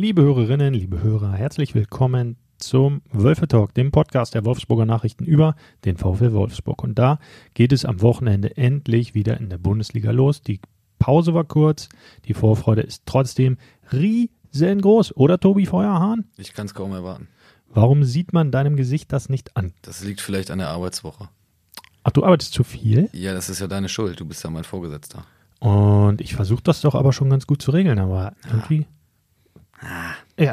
Liebe Hörerinnen, liebe Hörer, herzlich willkommen zum Wölfe Talk, dem Podcast der Wolfsburger Nachrichten über den VfL Wolfsburg. Und da geht es am Wochenende endlich wieder in der Bundesliga los. Die Pause war kurz, die Vorfreude ist trotzdem riesengroß, oder Tobi Feuerhahn? Ich kann es kaum erwarten. Warum sieht man deinem Gesicht das nicht an? Das liegt vielleicht an der Arbeitswoche. Ach, du arbeitest zu viel? Ja, das ist ja deine Schuld. Du bist ja mein Vorgesetzter. Und ich versuche das doch aber schon ganz gut zu regeln, aber irgendwie. Ja,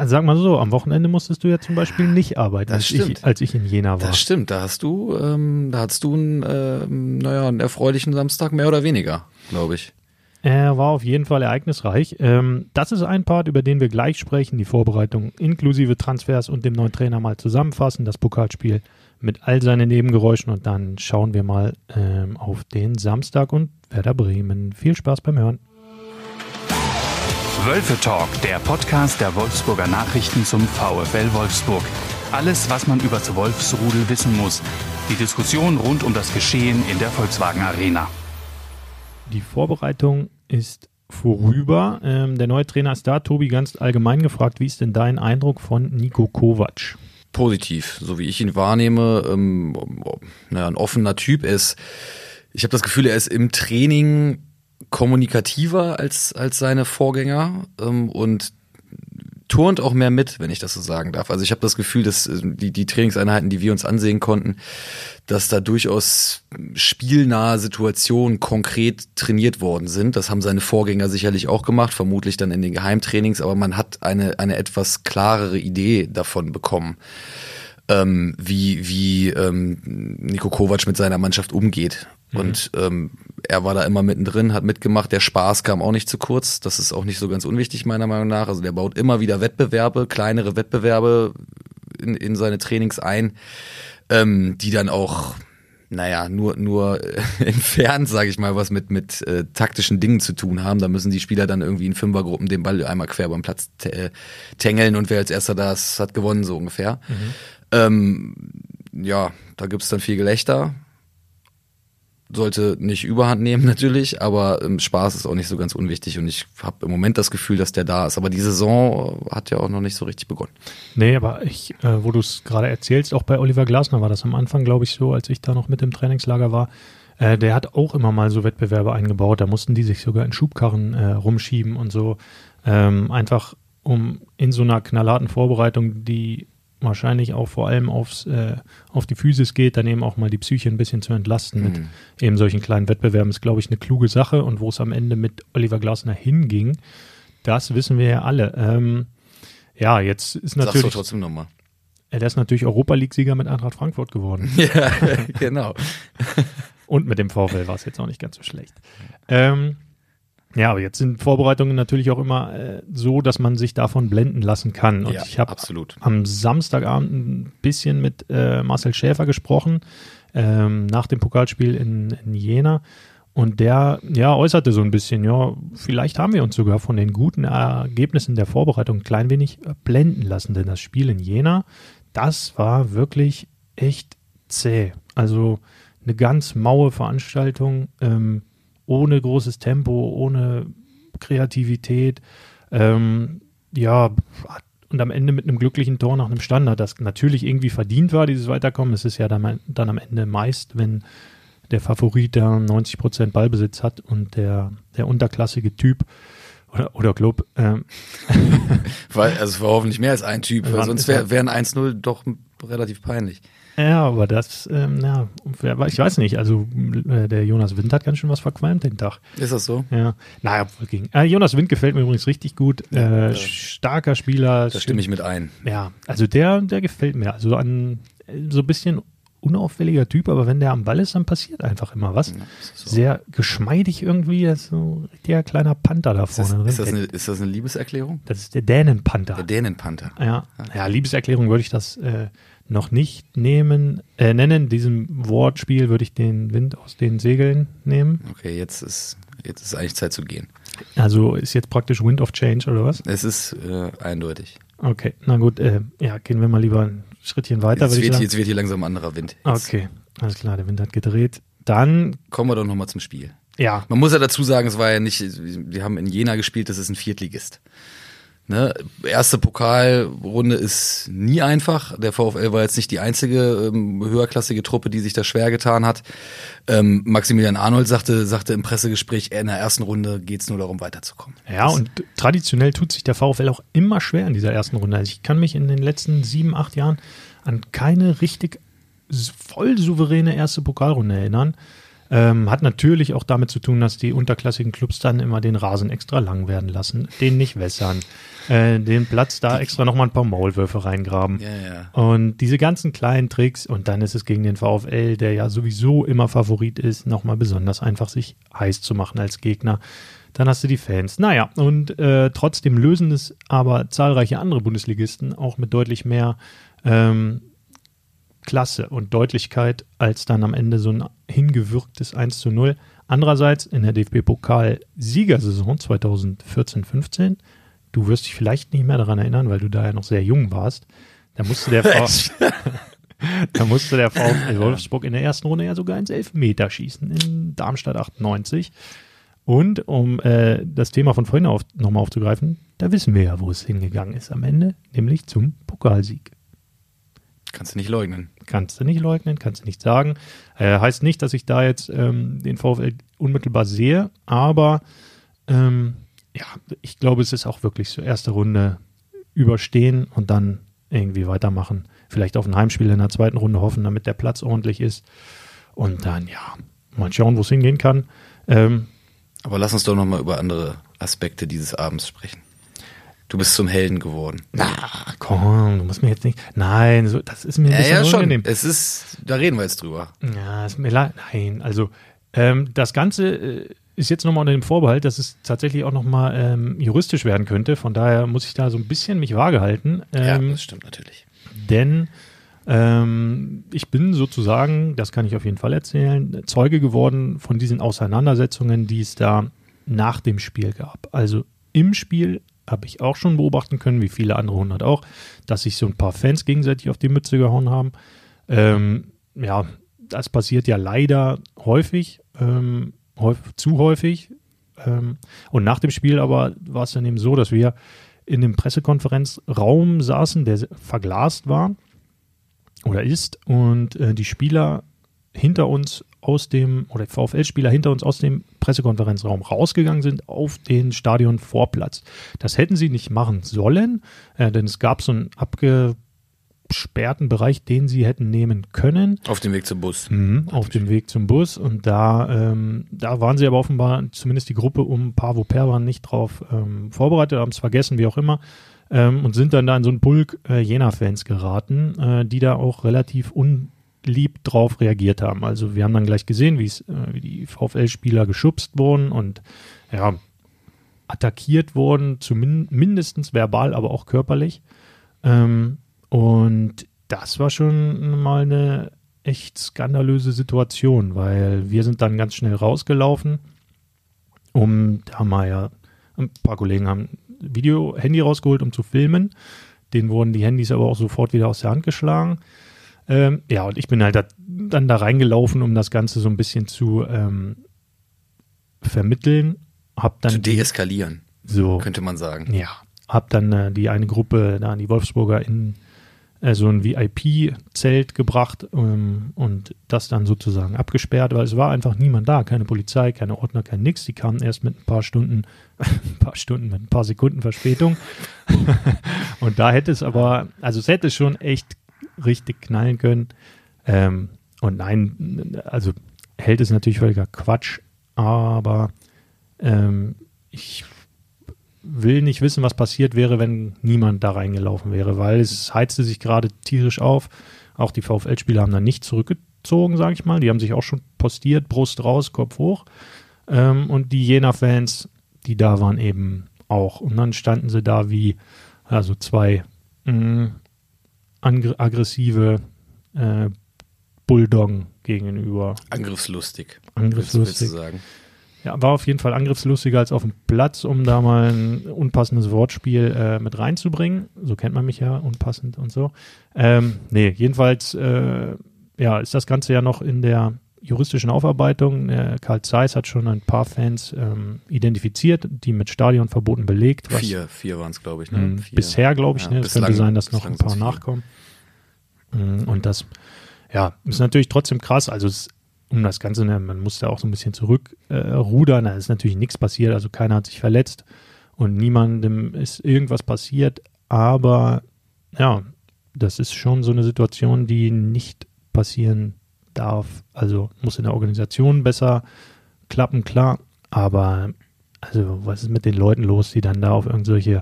sag mal so, am Wochenende musstest du ja zum Beispiel nicht arbeiten, Das als ich, als ich in Jena war. Das stimmt. Da hast du, ähm, da hattest du einen, ähm, naja, einen erfreulichen Samstag mehr oder weniger, glaube ich. Er war auf jeden Fall ereignisreich. Ähm, das ist ein Part, über den wir gleich sprechen. Die Vorbereitung inklusive Transfers und dem neuen Trainer mal zusammenfassen. Das Pokalspiel mit all seinen Nebengeräuschen. Und dann schauen wir mal ähm, auf den Samstag und Werder Bremen. Viel Spaß beim Hören. Wölfe Talk, der Podcast der Wolfsburger Nachrichten zum VfL Wolfsburg. Alles, was man über das Wolfsrudel wissen muss. Die Diskussion rund um das Geschehen in der Volkswagen Arena. Die Vorbereitung ist vorüber. Ähm, der neue Trainer ist da. Tobi, ganz allgemein gefragt, wie ist denn dein Eindruck von Nico Kovac? Positiv, so wie ich ihn wahrnehme, ähm, naja, ein offener Typ ist. Ich habe das Gefühl, er ist im Training kommunikativer als, als seine Vorgänger ähm, und turnt auch mehr mit, wenn ich das so sagen darf. Also ich habe das Gefühl, dass äh, die, die Trainingseinheiten, die wir uns ansehen konnten, dass da durchaus spielnahe Situationen konkret trainiert worden sind. Das haben seine Vorgänger sicherlich auch gemacht, vermutlich dann in den Geheimtrainings, aber man hat eine, eine etwas klarere Idee davon bekommen, ähm, wie, wie ähm, Niko Kovac mit seiner Mannschaft umgeht. Und ähm, er war da immer mittendrin, hat mitgemacht. Der Spaß kam auch nicht zu kurz. Das ist auch nicht so ganz unwichtig, meiner Meinung nach. Also der baut immer wieder Wettbewerbe, kleinere Wettbewerbe in, in seine Trainings ein, ähm, die dann auch, naja, nur, nur äh, entfernt, sage ich mal, was mit, mit äh, taktischen Dingen zu tun haben. Da müssen die Spieler dann irgendwie in Fünfergruppen den Ball einmal quer beim Platz äh, tängeln und wer als erster das hat gewonnen, so ungefähr. Ähm, ja, da gibt's dann viel Gelächter. Sollte nicht überhand nehmen natürlich, aber ähm, Spaß ist auch nicht so ganz unwichtig und ich habe im Moment das Gefühl, dass der da ist. Aber die Saison hat ja auch noch nicht so richtig begonnen. Nee, aber ich, äh, wo du es gerade erzählst, auch bei Oliver Glasner war das am Anfang, glaube ich, so, als ich da noch mit im Trainingslager war. Äh, der hat auch immer mal so Wettbewerbe eingebaut. Da mussten die sich sogar in Schubkarren äh, rumschieben und so. Ähm, einfach um in so einer knallharten Vorbereitung, die wahrscheinlich auch vor allem aufs, äh, auf die Physis geht, dann eben auch mal die Psyche ein bisschen zu entlasten mit eben solchen kleinen Wettbewerben, ist, glaube ich, eine kluge Sache. Und wo es am Ende mit Oliver Glasner hinging, das wissen wir ja alle. Ähm, ja, jetzt ist Sagst du natürlich, trotzdem nochmal. er ist natürlich Europa League-Sieger mit Eintracht Frankfurt geworden. ja, genau. Und mit dem VfL war es jetzt auch nicht ganz so schlecht. Ähm, ja, aber jetzt sind Vorbereitungen natürlich auch immer äh, so, dass man sich davon blenden lassen kann. Und Ja, ich habe am Samstagabend ein bisschen mit äh, Marcel Schäfer gesprochen, ähm, nach dem Pokalspiel in, in Jena. Und der ja, äußerte so ein bisschen, ja, vielleicht haben wir uns sogar von den guten Ergebnissen der Vorbereitung ein klein wenig blenden lassen, denn das Spiel in Jena, das war wirklich echt zäh. Also eine ganz maue Veranstaltung, ähm, ohne großes Tempo, ohne Kreativität. Ähm, ja, und am Ende mit einem glücklichen Tor nach einem Standard, das natürlich irgendwie verdient war, dieses Weiterkommen. Es ist ja dann, dann am Ende meist, wenn der Favorit der 90 Prozent Ballbesitz hat und der, der unterklassige Typ oder, oder Club, ähm, Weil, also es war hoffentlich mehr als ein Typ, sonst wäre wär ein 1-0 doch relativ peinlich. Ja, aber das, ähm, ja, ich weiß nicht, also äh, der Jonas Wind hat ganz schön was verqualmt den Tag. Ist das so? Ja, naja, ging. Äh, Jonas Wind gefällt mir übrigens richtig gut. Ja, äh, starker Spieler. Da stimme ich mit ein. Ja, also der, der gefällt mir. Also an so ein bisschen unauffälliger Typ, aber wenn der am Ball ist, dann passiert einfach immer was. so. Sehr geschmeidig irgendwie, das ist so ein richtiger kleiner Panther da Ist das, vorne drin. ist, das eine, ist das eine Liebeserklärung? das ist der Dänenpanther. Der Dänenpanther. Ja, ja, Liebeserklärung würde ich das äh, noch nicht nehmen, äh, nennen. Diesem Wortspiel würde ich den Wind aus den Segeln nehmen. Okay, jetzt ist, jetzt ist eigentlich Zeit zu gehen. Also ist jetzt praktisch Wind of Change oder was? Es ist äh, eindeutig. Okay, na gut, äh, ja, gehen wir mal lieber ein Schrittchen weiter. Jetzt wird, jetzt wird hier langsam ein anderer Wind. Jetzt Okay, alles klar, der Wind hat gedreht. Dann, kommen wir doch nochmal zum Spiel. ja, Man muss ja dazu sagen, es war ja nicht, wir haben in Jena gespielt, das ist ein Viertligist. Ne, erste Pokalrunde ist nie einfach. Der VfL war jetzt nicht die einzige ähm, höherklassige Truppe, die sich da schwer getan hat. Ähm, Maximilian Arnold sagte, sagte im Pressegespräch, in der ersten Runde geht's nur darum, weiterzukommen. Ja, und traditionell tut sich der VfL auch immer schwer in dieser ersten Runde. Also ich kann mich in den letzten sieben, acht Jahren an keine richtig voll souveräne erste Pokalrunde erinnern. Ähm, hat natürlich auch damit zu tun, dass die unterklassigen Clubs dann immer den Rasen extra lang werden lassen, den nicht wässern, äh, den Platz da extra nochmal ein paar Maulwürfe reingraben. Ja, ja. Und diese ganzen kleinen Tricks und dann ist es gegen den VfL, der ja sowieso immer Favorit ist, nochmal besonders einfach sich heiß zu machen als Gegner. Dann hast du die Fans. Naja, und äh, trotzdem lösen es aber zahlreiche andere Bundesligisten auch mit deutlich mehr ähm, Klasse und Deutlichkeit als dann am Ende so ein hingewirktes 1 zu 0. Andererseits in der DFB-Pokal-Siegersaison 2014-15, du wirst dich vielleicht nicht mehr daran erinnern, weil du da ja noch sehr jung warst, da musste der, v da musste der VfL Wolfsburg in der ersten Runde ja sogar ins Elfmeter schießen in Darmstadt 98. Und um äh, das Thema von vorhin auf, nochmal aufzugreifen, da wissen wir ja, wo es hingegangen ist am Ende, nämlich zum Pokalsieg. Kannst du nicht leugnen. Kannst du nicht leugnen, kannst du nicht sagen. Äh, heißt nicht, dass ich da jetzt ähm, den VfL unmittelbar sehe, aber ähm, ja, ich glaube, es ist auch wirklich so erste Runde überstehen und dann irgendwie weitermachen. Vielleicht auf ein Heimspiel in der zweiten Runde hoffen, damit der Platz ordentlich ist. Und dann, ja, mal schauen, wo es hingehen kann. Ähm, Aber lass uns doch nochmal über andere Aspekte dieses Abends sprechen. Du bist zum Helden geworden. na, komm, du musst mir jetzt nicht. Nein, so, das ist mir ein Ja, bisschen ja, schon. unangenehm. Es ist, da reden wir jetzt drüber. Ja, ist mir leid. Nein, also ähm, das Ganze äh, ist jetzt nochmal unter dem Vorbehalt, dass es tatsächlich auch nochmal ähm, juristisch werden könnte. Von daher muss ich da so ein bisschen mich vage halten. ja, Ähm, das stimmt natürlich. denn ähm, ich bin sozusagen, das kann ich auf jeden Fall erzählen, Zeuge geworden von diesen Auseinandersetzungen, die es da nach dem Spiel gab. Also im Spiel habe ich auch schon beobachten können, wie viele andere hundert auch, dass sich so ein paar Fans gegenseitig auf die Mütze gehauen haben. Ähm, ja, das passiert ja leider häufig, ähm, häufig zu häufig. Ähm, und nach dem Spiel aber war es dann eben so, dass wir in dem Pressekonferenzraum saßen, der verglast war oder ist und äh, die Spieler hinter uns aus dem, oder VfL-Spieler hinter uns aus dem Pressekonferenzraum rausgegangen sind auf den Stadionvorplatz. Das hätten sie nicht machen sollen, äh, denn es gab so einen abgesperrten Bereich, den sie hätten nehmen können. Auf dem Weg zum Bus. Mhm, auf dem Weg zum Bus und da, ähm, da waren sie aber offenbar, zumindest die Gruppe um Pavo Perwan nicht drauf ähm, vorbereitet, haben es vergessen, wie auch immer, ähm, und sind dann da in so einen Pulk äh, Jena-Fans geraten, äh, die da auch relativ unlieb drauf reagiert haben. Also wir haben dann gleich gesehen, wie äh, die VfL-Spieler geschubst wurden und ja, attackiert wurden, zumindest verbal, aber auch körperlich. Ähm, und das war schon mal eine echt skandalöse Situation, weil wir sind dann ganz schnell rausgelaufen, um da mal ja, ein paar Kollegen haben Video, Handy rausgeholt, um zu filmen. Denen wurden die Handys aber auch sofort wieder aus der Hand geschlagen. Ähm, ja, und ich bin halt da, dann da reingelaufen, um das Ganze so ein bisschen zu ähm, vermitteln. Hab dann Zu deeskalieren, so könnte man sagen. ja, hab dann äh, die eine Gruppe da an die Wolfsburger in äh, so ein VIP-Zelt gebracht ähm, und das dann sozusagen abgesperrt, weil es war einfach niemand da, keine Polizei, keine Ordner, kein nix. Die kamen erst mit ein paar Stunden, ein paar Stunden, mit ein paar Sekunden Verspätung. und da hätte es aber, also es hätte schon echt richtig knallen können. Ähm, und nein, also hält es natürlich völliger Quatsch, aber ähm, ich will nicht wissen, was passiert wäre, wenn niemand da reingelaufen wäre, weil es heizte sich gerade tierisch auf. Auch die VfL-Spieler haben dann nicht zurückgezogen, sage ich mal. Die haben sich auch schon postiert, Brust raus, Kopf hoch. Ähm, und die Jena-Fans, die da waren, eben auch. Und dann standen sie da wie also zwei mh, angr- aggressive äh, Bulldoggen gegenüber. Angriffslustig. Angriffslustig. Sagen. Ja, war auf jeden Fall angriffslustiger als auf dem Platz, um da mal ein unpassendes Wortspiel äh, mit reinzubringen. So kennt man mich ja, unpassend und so. Ähm, nee, jedenfalls, äh, ja, ist das Ganze ja noch in der juristischen Aufarbeitung. Äh, Karl Zeiss hat schon ein paar Fans ähm, identifiziert, die mit Stadionverboten belegt. Was, Vier, vier waren es, glaube ich. Ne? mh, Vier. bisher, glaube ich, Ja, ne? es könnte sein, dass noch ein paar nachkommen. Mm, Und das, ja, ist natürlich trotzdem krass. Also, es, um das Ganze, ne, man muss da auch so ein bisschen zurückrudern. Äh, da ist natürlich nichts passiert. Also, keiner hat sich verletzt und niemandem ist irgendwas passiert. Aber, ja, das ist schon so eine Situation, die nicht passieren darf. Also, muss in der Organisation besser klappen, klar. Aber, also, was ist mit den Leuten los, die dann da auf irgendwelche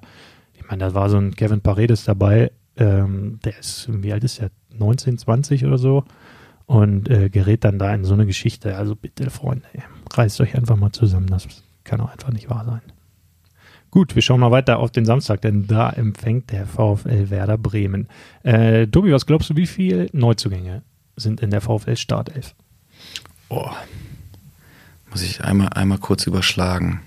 ich meine, da war so ein Kevin Paredes dabei, ähm, der ist, wie alt ist der? 19, 20 oder so und äh, gerät dann da in so eine Geschichte. Also bitte, Freunde, reißt euch einfach mal zusammen. Das kann auch einfach nicht wahr sein. Gut, wir schauen mal weiter auf den Samstag, denn da empfängt der VfL Werder Bremen. Äh, Tobi, was glaubst du, wie viele Neuzugänge sind in der VfL Startelf? Oh. Muss ich einmal, einmal kurz überschlagen.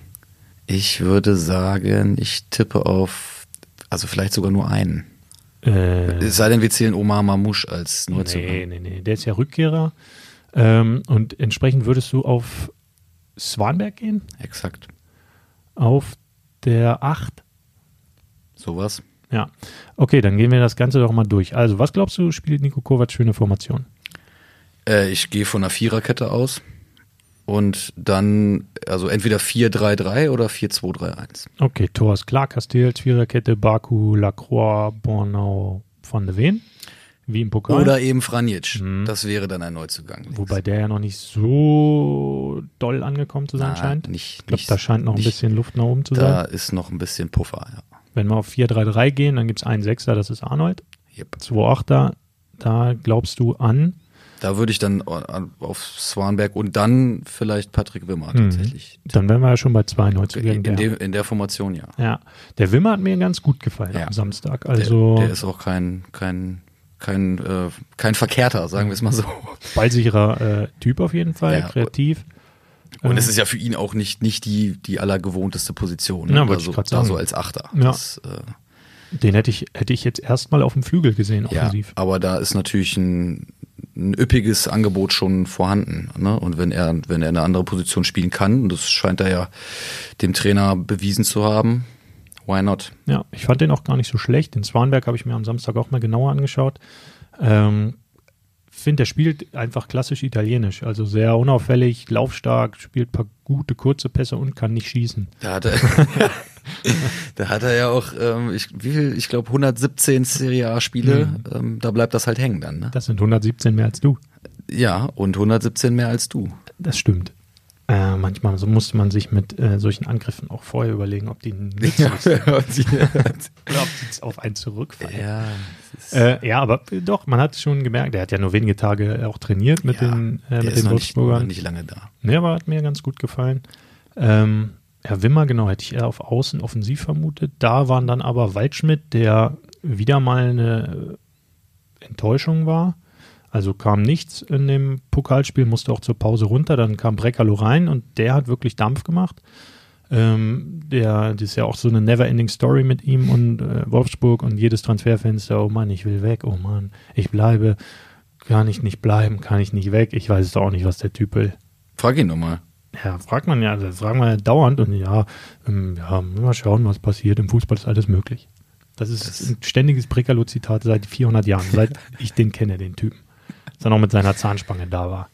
Ich würde sagen, ich tippe auf, also vielleicht sogar nur einen. Äh, Es sei denn, wir zählen Omar Mamouche als nee, Neuzugang. nee, nee, der ist ja Rückkehrer. Ähm, und entsprechend würdest du auf Swanberg gehen? Exakt. Auf der 8. Sowas. Ja. Okay, dann gehen wir das Ganze doch mal durch. Also, was glaubst du, spielt Nico Kovac für eine Formation? Äh, ich gehe von einer Viererkette aus. Und dann, also entweder 4-3-3 oder 4-2-3-1. Okay, Tor ist klar, Castells, Viererkette, Baku, Lacroix, Bornau, Van de Ven. Wie im Pokal. Oder eben Franjic. Mhm. Das wäre dann ein Neuzugang. links. Wobei der ja noch nicht so doll angekommen zu sein Na, scheint. Nicht, Ich glaube, da scheint noch ein nicht, bisschen Luft nach oben zu Da sein. ist noch ein bisschen Puffer, ja. Wenn wir auf 4-3-3 gehen, dann gibt es einen Sechser, das ist Arnold. Yep. 2-8er, da glaubst du an. Da würde ich dann an- auf Swanberg und dann vielleicht Patrick Wimmer Mhm. tatsächlich. Dann wären wir ja schon bei zwei In, Neuzugängen. in, der- in der Formation ja. Ja, der Wimmer hat mir ganz gut gefallen Ja. am Samstag. Also der, der ist auch kein, kein, kein, äh, kein Verkehrter, sagen wir es mal so. ballsicherer äh, Typ auf jeden Fall, Ja. kreativ. Und Ähm, es ist ja für ihn auch nicht, nicht die, die allergewohnteste Position. Ja, ne? ich also, da sagen. so als Achter. Ja. Das, äh, Den hätte ich, hätte ich jetzt erstmal auf dem Flügel gesehen, ja, offensiv. aber da ist natürlich ein, ein üppiges Angebot schon vorhanden. Ne? Und wenn er, wenn er eine andere Position spielen kann, und das scheint er ja dem Trainer bewiesen zu haben, why not? Ja, ich fand den auch gar nicht so schlecht. Den Swanberg habe ich mir am Samstag auch mal genauer angeschaut. Ähm, finde, der spielt einfach klassisch italienisch. Also sehr unauffällig, laufstark, spielt paar gute kurze Pässe und kann nicht schießen. Da hat er, da hat er ja auch, ähm, ich, wie viel, ich glaube 117 Serie A Spiele, Mhm. ähm, da bleibt das halt hängen dann. Ne? Das sind 117 mehr als du. Ja, und 117 mehr als du. Das stimmt. Äh, manchmal so musste man sich mit äh, solchen Angriffen auch vorher überlegen, ob die nützlich sind oder ob die auf einen zurückfallen. ja, Äh, ja, aber doch, man hat schon gemerkt, der hat ja nur wenige Tage auch trainiert mit ja, den, äh, mit den noch nicht, Wolfsburgern. nicht lange da. Nee, aber hat mir ganz gut gefallen. Ähm, Herr Wimmer, genau, hätte ich eher auf Außen offensiv vermutet. Da waren dann aber Waldschmidt, der wieder mal eine Enttäuschung war. Also kam nichts in dem Pokalspiel, musste auch zur Pause runter. Dann kam Breckerlo rein und der hat wirklich Dampf gemacht. Ähm, der, das ist ja auch so eine never-ending Story mit ihm und äh, Wolfsburg und jedes Transferfenster. Oh Mann, ich will weg. Oh Mann, ich bleibe. Kann ich nicht bleiben? Kann ich nicht weg? Ich weiß es auch nicht, was der Typ will. Frag ihn nochmal. Ja, fragt man ja, also fragen wir ja dauernd und ja, ähm, ja, mal schauen, was passiert. Im Fußball ist alles möglich. Das ist Das- ein ständiges Brekalo-Zitat seit 400 Jahren, seit ich den kenne, den Typen. Als er noch mit seiner Zahnspange da war.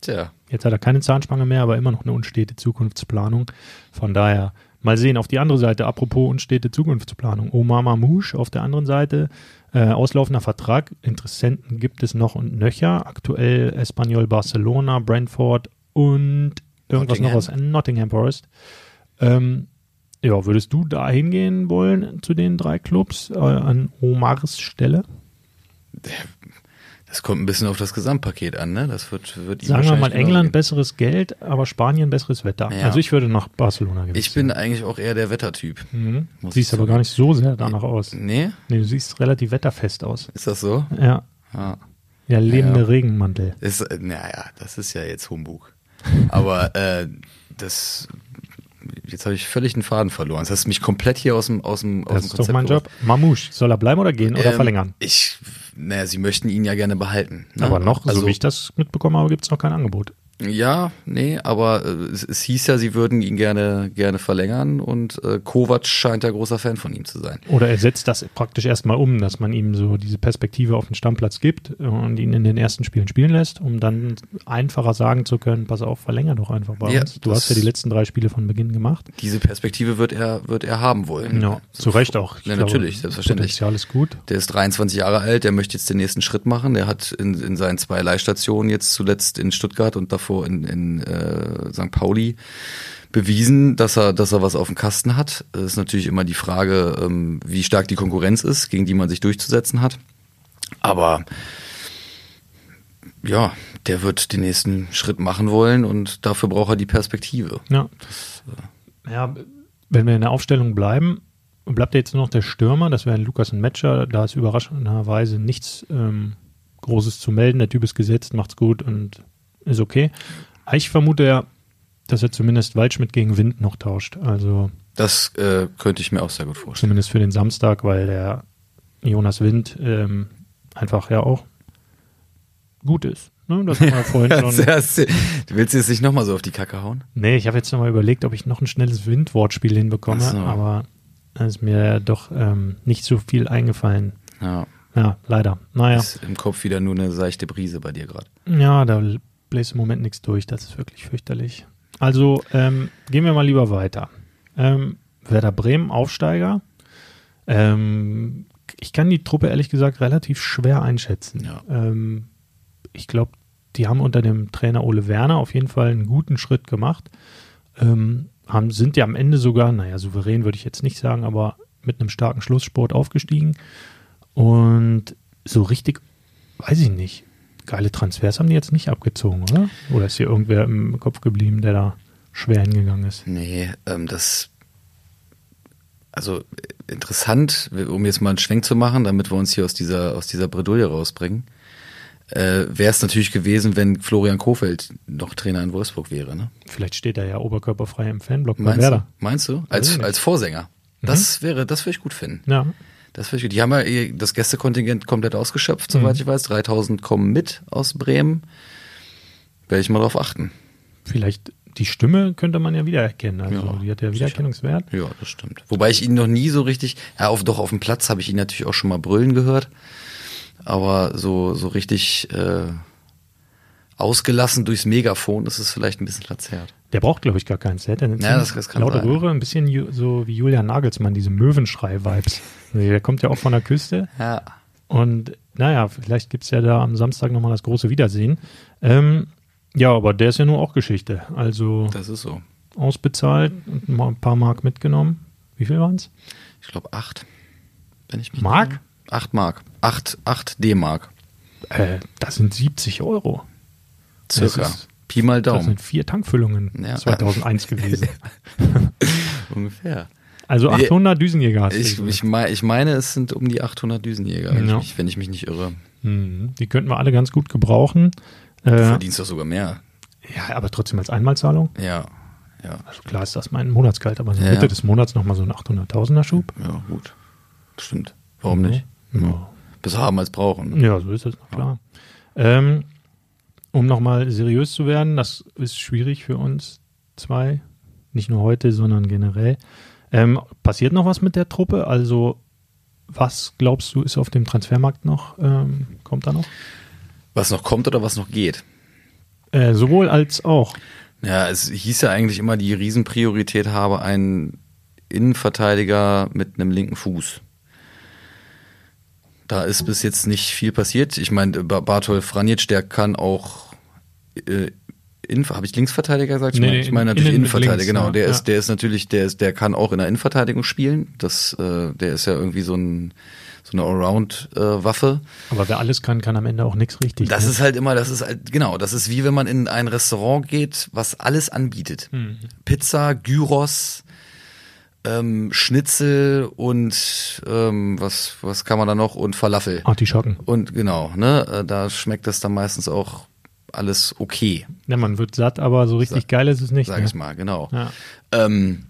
Tja, Jetzt hat er keine Zahnspange mehr, aber immer noch eine unstete Zukunftsplanung. Von daher mal sehen auf die andere Seite. Apropos unstete Zukunftsplanung. Omar Mamouche auf der anderen Seite. Äh, auslaufender Vertrag. Interessenten gibt es noch und nöcher. Aktuell Espanyol Barcelona, Brentford und irgendwas noch aus Nottingham Forest. Ähm, ja, würdest du da hingehen wollen zu den drei Clubs äh, an Omars Stelle? das kommt ein bisschen auf das Gesamtpaket an, ne? Das wird, wird Sagen wir mal England besseres Geld, aber Spanien besseres Wetter. Ja. Also ich würde nach Barcelona gehen. Ich bin eigentlich auch eher der Wettertyp. Mhm. Siehst aber zugeben. gar nicht so sehr danach aus. Nee? Nee, du siehst relativ wetterfest aus. Ist das so? Ja. Ja. Ja, lebende Ja. Regenmantel. Ist, naja, das ist ja jetzt Humbug. Aber äh, das, jetzt habe ich völlig den Faden verloren. Das hast mich komplett hier aus dem aus dem aus Das dem ist doch mein. Job. Mamouche, soll er bleiben oder gehen oder Ähm, verlängern? Ich, naja, sie möchten ihn ja gerne behalten. ne? Aber noch, also, so wie ich das mitbekommen habe, gibt es noch kein Angebot. Ja, nee, aber äh, es, es hieß ja, sie würden ihn gerne gerne verlängern und äh, Kovac scheint ja großer Fan von ihm zu sein. Oder er setzt das praktisch erstmal um, dass man ihm so diese Perspektive auf den Stammplatz gibt und ihn in den ersten Spielen spielen lässt, um dann einfacher sagen zu können, pass auf, verlänger doch einfach bei Ja, uns. Du hast ja die letzten drei Spiele von Beginn gemacht. Diese Perspektive wird er wird er haben wollen. Ja, So- zu Recht auch. Ja, glaube, natürlich, selbstverständlich. Potenzial ist gut. Der ist 23 Jahre alt, der möchte jetzt den nächsten Schritt machen. Der hat in, in seinen zwei Leihstationen jetzt zuletzt in Stuttgart und davor in, in äh, St. Pauli bewiesen, dass er, dass er was auf dem Kasten hat. Es ist natürlich immer die Frage, ähm, wie stark die Konkurrenz ist, gegen die man sich durchzusetzen hat. Aber ja, der wird den nächsten Schritt machen wollen und dafür braucht er die Perspektive. Ja. ja, wenn wir in der Aufstellung bleiben, bleibt jetzt nur noch der Stürmer, das wäre Lukas und Metscher. Da ist überraschenderweise nichts ähm, Großes zu melden. Der Typ ist gesetzt, macht's gut und ist okay. Ich vermute ja, dass er zumindest Waldschmidt gegen Wind noch tauscht. Also Das äh, könnte ich mir auch sehr gut vorstellen. zumindest für den Samstag, weil der Jonas Wind ähm, einfach ja auch gut ist. Ne? Das haben wir vorhin schon. du willst jetzt nicht nochmal so auf die Kacke hauen? Nee, ich habe jetzt nochmal überlegt, ob ich noch ein schnelles Windwortspiel hinbekomme, so. aber da ist mir doch ähm, nicht so viel eingefallen. Ja. Ja, leider. Naja, Ist im Kopf wieder nur eine seichte Brise bei dir gerade. ja, da bläst im Moment nichts durch. Das ist wirklich fürchterlich. Also ähm, gehen wir mal lieber weiter. Ähm, Werder Bremen, Aufsteiger. Ähm, ich kann die Truppe ehrlich gesagt relativ schwer einschätzen. Ja. Ähm, ich glaube, die haben unter dem Trainer Ole Werner auf jeden Fall einen guten Schritt gemacht. Ähm, haben, sind ja am Ende sogar, naja, souverän würde ich jetzt nicht sagen, aber mit einem starken Schlusssport aufgestiegen. Und so richtig, weiß ich nicht, geile Transfers haben die jetzt nicht abgezogen, oder? Oder ist hier irgendwer im Kopf geblieben, der da schwer hingegangen ist? Nee, ähm, das. Also interessant, um jetzt mal einen Schwenk zu machen, damit wir uns hier aus dieser, aus dieser Bredouille rausbringen, äh, wäre es natürlich gewesen, wenn Florian Kofeld noch Trainer in Wolfsburg wäre. Ne? Vielleicht steht er ja oberkörperfrei im Fanblock bei Meinst, du? Werder. Meinst du? Weiß ich Als. Mhm. als Vorsänger. Das wäre, das würde ich gut finden. Ja, Das finde ich gut. Die haben ja eh das Gästekontingent komplett ausgeschöpft, Mhm. soweit ich weiß. 3000 kommen mit aus Bremen. Werde ich mal drauf achten. vielleicht die Stimme könnte man ja wiedererkennen. Also Ja, die hat ja sicher. Wiedererkennungswert. Ja, das stimmt. Wobei ich ihn noch nie so richtig, ja, auf, doch auf dem Platz habe ich ihn natürlich auch schon mal brüllen gehört. Aber so, so richtig äh, ausgelassen durchs Megafon ist es vielleicht ein bisschen verzerrt. Der braucht, glaube ich, gar keins. Der hat eine Ja, das- das kann laute sein. Röhre, ein bisschen so wie Julian Nagelsmann, diese Möwenschrei-Vibes. Also der kommt ja auch von der Küste. Ja. Und naja, vielleicht gibt es ja da am Samstag nochmal das große Wiedersehen. Ähm, ja, aber der ist ja nur auch Geschichte. Also Das ist so. ausbezahlt und mal ein paar Mark mitgenommen. Wie viel waren es? Ich glaube acht. Wenn ich mich Mark? irre. Acht Mark. Acht, acht D-Mark. Äh, das sind 70 Euro. Circa. Das ist- Pi mal Das Daumen. sind vier Tankfüllungen Ja. 2001 gewesen. Ungefähr. Also 800 Düsenjäger hast du Ich, ich, ich meine, es sind um die 800 Düsenjäger, wenn, Ja. ich, mich, wenn ich mich nicht irre. Mhm. Die könnten wir alle ganz gut gebrauchen. Du Äh, verdienst doch sogar mehr. ja, aber trotzdem als Einmalzahlung. Ja. Ja. Also klar ist das mein Monatsgehalt, aber so Ja, Mitte ja. des Monats nochmal so ein 800.000er Schub. Ja, gut. Stimmt. Warum nicht? Ja. Besser haben als brauchen. Ja, so ist es, klar. Ähm, um nochmal seriös zu werden, das ist schwierig für uns zwei, nicht nur heute, sondern generell. Ähm, passiert noch was mit der Truppe? Also, was glaubst du, ist auf dem Transfermarkt noch? Ähm, kommt da noch? Was noch kommt oder was noch geht? Äh, sowohl als auch. Ja, es hieß ja eigentlich immer, die Riesenpriorität habe einen Innenverteidiger mit einem linken Fuß. Da ist bis jetzt nicht viel passiert. Ich meine, Ba- Bartol Franjic, der kann auch äh, habe ich Linksverteidiger gesagt? Ich Nee, meine ich meine natürlich Innenverteidiger, links, genau. Der ja. ist, der ist natürlich, der ist, der kann auch in der Innenverteidigung spielen. Das, äh, der ist ja irgendwie so ein so eine Allround-Waffe. Aber wer alles kann, kann am Ende auch nichts richtig. Das ne? ist halt immer, das ist halt, genau, das ist wie wenn man in ein Restaurant geht, was alles anbietet. Mhm. Pizza, Gyros, ähm, Schnitzel und ähm, was, was kann man da noch? Und Falafel. Artischocken. Und genau, ne, äh, da schmeckt das dann meistens auch alles okay, Ja, man wird satt, aber so richtig geil ist es nicht. sag ne? ich mal, genau. Ja. Ähm,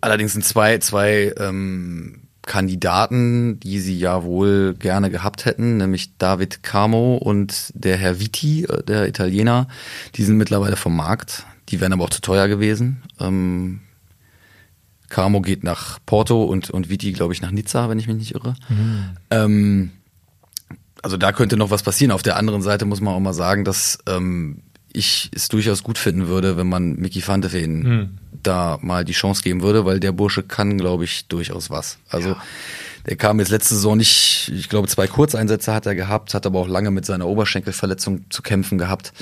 Allerdings sind zwei, zwei ähm, Kandidaten, die sie ja wohl gerne gehabt hätten, nämlich David Camo und der Herr Viti, äh, der Italiener, die sind mittlerweile vom Markt. Die wären aber auch zu teuer gewesen. Ähm, Camo geht nach Porto und, und Viti, glaube ich, nach Nizza, wenn ich mich nicht irre. Mhm. Ähm, also da könnte noch was passieren. Auf der anderen Seite muss man auch mal sagen, dass ähm, ich es durchaus gut finden würde, wenn man Mickey Ven mhm. da mal die Chance geben würde, weil der Bursche kann, glaube ich, durchaus was. Also ja. der kam jetzt letzte Saison nicht, ich glaube, zwei Kurzeinsätze hat er gehabt, hat aber auch lange mit seiner Oberschenkelverletzung zu kämpfen gehabt.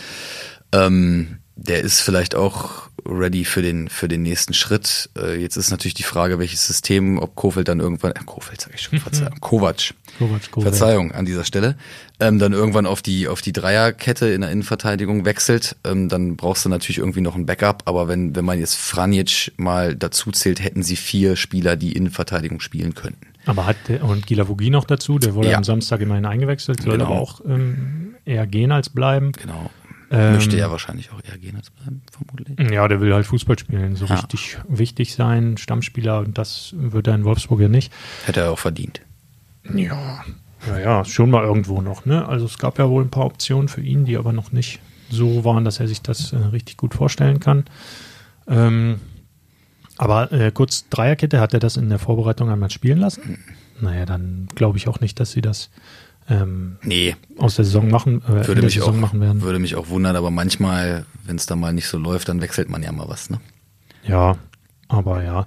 Ähm, der ist vielleicht auch ready für den, für den nächsten Schritt. Äh, jetzt ist natürlich die Frage, welches System, ob Kofeld dann irgendwann, äh, Kofeld sag ich schon, Verzeihung, Kovac, Kovac, Kovac. Verzeihung an dieser Stelle, ähm, dann irgendwann auf die, auf die Dreierkette in der Innenverteidigung wechselt, ähm, dann brauchst du natürlich irgendwie noch ein Backup, aber wenn, wenn man jetzt Franjic mal dazu zählt, hätten sie vier Spieler, die Innenverteidigung spielen könnten. Aber hat der, und Gilavogi noch dazu, der wurde ja. am Samstag immerhin eingewechselt, soll genau. aber auch ähm, eher gehen als bleiben. Genau. Ähm, Möchte er wahrscheinlich auch eher gehen als bleiben, vermutlich. Ja, der will halt Fußball spielen, so ja. richtig wichtig sein, Stammspieler, und das wird er in Wolfsburg ja nicht. Hätte er auch verdient. Ja, naja, schon mal irgendwo noch, ne? Also es gab ja wohl ein paar Optionen für ihn, die aber noch nicht so waren, dass er sich das äh, richtig gut vorstellen kann. Ähm, aber äh, kurz Dreierkette, hat er das in der Vorbereitung einmal spielen lassen? Hm. Naja, dann glaube ich auch nicht, dass sie das ähm, nee. aus der Saison machen, äh, würde mich Saison auch, machen werden. Würde mich auch wundern, aber manchmal, wenn es da mal nicht so läuft, dann wechselt man ja mal was, ne? Ja, aber ja.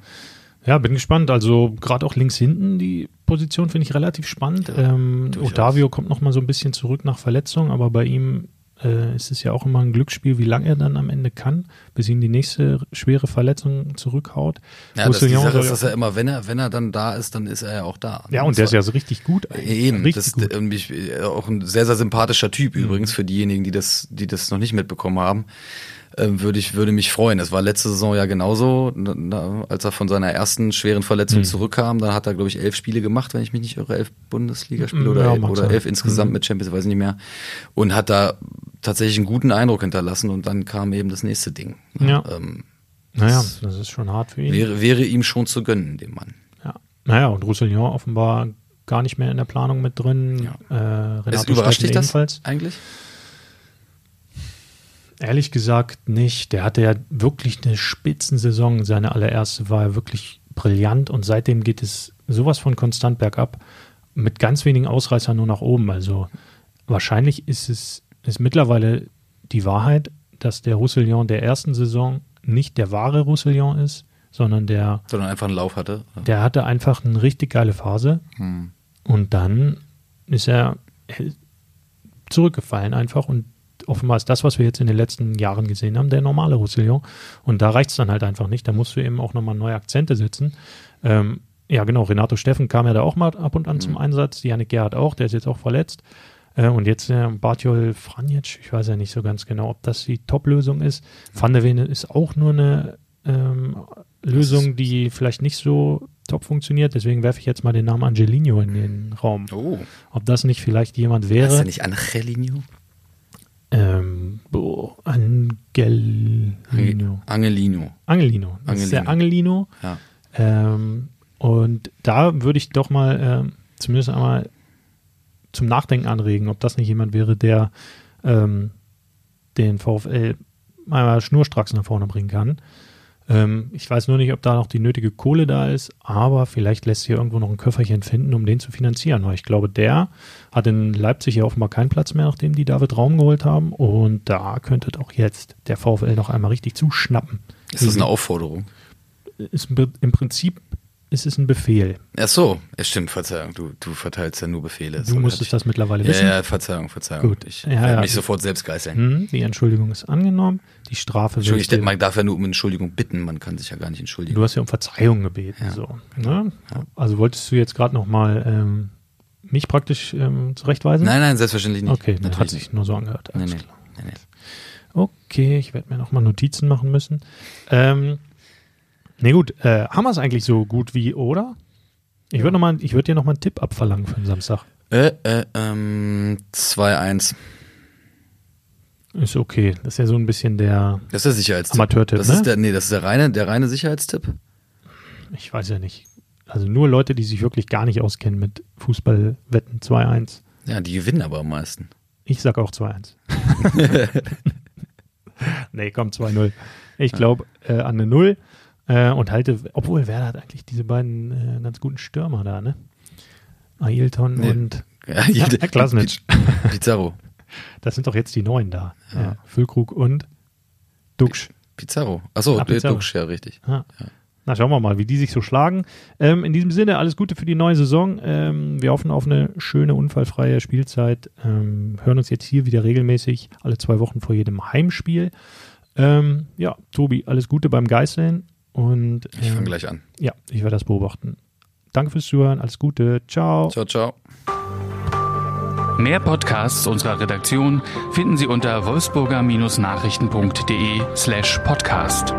Ja, bin gespannt. Also gerade auch links hinten die Position finde ich relativ spannend. Ja, ähm, Otavio kommt noch mal so ein bisschen zurück nach Verletzung, aber bei ihm äh, ist es ja auch immer ein Glücksspiel, wie lange er dann am Ende kann, bis ihn die nächste schwere Verletzung zurückhaut. Ja, das die Sache ist, dass er immer, wenn er, wenn er dann da ist, dann ist er ja auch da. Ja, und, und der ist ja so richtig gut. Eigentlich. Eben, richtig das gut. Äh, auch ein sehr, sehr sympathischer Typ mhm. übrigens für diejenigen, die das, die das noch nicht mitbekommen haben. Ähm, würde ich würde mich freuen. Es war letzte Saison ja genauso, als er von seiner ersten schweren Verletzung mhm. zurückkam. Dann hat er glaube ich elf Spiele gemacht, wenn ich mich nicht irre, elf Bundesligaspiele mhm, oder ja, elf, oder elf insgesamt mhm. mit Champions, weiß ich nicht mehr. Und hat da tatsächlich einen guten Eindruck hinterlassen. Und dann kam eben das nächste Ding. Ja. Ähm, naja, das ist schon hart für ihn. Wäre, wäre ihm schon zu gönnen, dem Mann. Ja. Naja, und Roussillon offenbar gar nicht mehr in der Planung mit drin. Ja. Äh, Renato es überrascht dich das eigentlich? Ehrlich gesagt nicht. Der hatte ja wirklich eine Spitzensaison. Seine allererste war wirklich brillant und seitdem geht es sowas von konstant bergab. Mit ganz wenigen Ausreißern nur nach oben. Also wahrscheinlich ist es ist mittlerweile die Wahrheit, dass der Roussillon der ersten Saison nicht der wahre Roussillon ist, sondern der. Sondern einfach einen Lauf hatte. Der hatte einfach eine richtig geile Phase. Hm. Und dann ist er zurückgefallen einfach und offenbar ist das, was wir jetzt in den letzten Jahren gesehen haben, der normale Roussillon. Und da reicht es dann halt einfach nicht. Da musst du eben auch nochmal neue Akzente setzen. Ähm, ja, genau. Renato Steffen kam ja da auch mal ab und an mhm. zum Einsatz. Janik Gerhardt auch, der ist jetzt auch verletzt. Äh, und jetzt äh, Bartjol Franjic, ich weiß ja nicht so ganz genau, ob das die Top-Lösung ist. Van der Vene ist auch nur eine ähm, Lösung, die vielleicht nicht so top funktioniert. Deswegen werfe ich jetzt mal den Namen Angelino in den Raum. Oh. Ob das nicht vielleicht jemand wäre. Ist er nicht Angelino? Ähm, boah, Angelino. Angelino. Angelino. Das Angelino. ist der Angelino. Ja. Ähm, und da würde ich doch mal ähm, zumindest einmal zum Nachdenken anregen, ob das nicht jemand wäre, der ähm, den VfL einmal schnurstracks nach vorne bringen kann. Ähm, ich weiß nur nicht, ob da noch die nötige Kohle da ist, aber vielleicht lässt sich irgendwo noch ein Köfferchen finden, um den zu finanzieren. Weil ich glaube, der hat in Leipzig ja offenbar keinen Platz mehr, nachdem die David Raum geholt haben. Und da könnte auch jetzt der VfL noch einmal richtig zuschnappen. Ist das eine Aufforderung? Ist im Prinzip ist es ein Befehl. Ach so, es stimmt, Verzeihung, du, du verteilst ja nur Befehle. Du musstest das mittlerweile wissen. Ja, ja, Verzeihung, Verzeihung. Gut. Ich ja, werde ja. mich sofort selbst geißeln. Hm, die Entschuldigung ist angenommen, die Strafe wird... Entschuldigung, man darf ja nur um Entschuldigung bitten, man kann sich ja gar nicht entschuldigen. Du hast ja um Verzeihung gebeten, ja, so. Ne? Also wolltest du jetzt gerade nochmal ähm, mich praktisch ähm, zurechtweisen? Nein, nein, selbstverständlich nicht. Okay, das hat sich nur so angehört. Nein, nein, nein, nein. Okay, ich werde mir nochmal Notizen machen müssen. Ähm, Nee, gut, äh, haben wir es eigentlich so gut wie, oder? Ich würde ja. würd dir nochmal einen Tipp abverlangen für den Samstag. Äh, äh, ähm, 2-1. Ist okay. Das ist ja so ein bisschen der Das ist der Sicherheitstipp. Amateurtipp, das ne? Ist der, nee, das ist der reine, der reine Sicherheitstipp. ich weiß ja nicht. Also nur Leute, die sich wirklich gar nicht auskennen mit Fußballwetten 2-1. Ja, die gewinnen aber am meisten. Ich sag auch 2-1. nee, komm, 2-0. Ich glaube äh, an eine Null äh, und halte, obwohl Werder hat eigentlich diese beiden äh, ganz guten Stürmer da, ne? Ailton Nee. und Ja, ja, Klasnitsch. Pizarro. Das sind doch jetzt die neuen da. Ja. Füllkrug und Duxch. Pizarro. Achso, Ah, Pizarro. Duxch, ja, richtig. Ja. Na, schauen wir mal, wie die sich so schlagen. Ähm, in diesem Sinne, alles Gute für die neue Saison. Ähm, wir hoffen auf eine schöne, unfallfreie Spielzeit. Ähm, hören uns jetzt hier wieder regelmäßig, alle zwei Wochen vor jedem Heimspiel. Ähm, ja, Tobi, alles Gute beim Geißeln. Und Ich ähm, fange gleich an. ja, ich werde das beobachten. Danke fürs Zuhören, alles Gute, ciao. Ciao, ciao. Mehr Podcasts unserer Redaktion finden Sie unter wolfsburger-nachrichten.de slash podcast.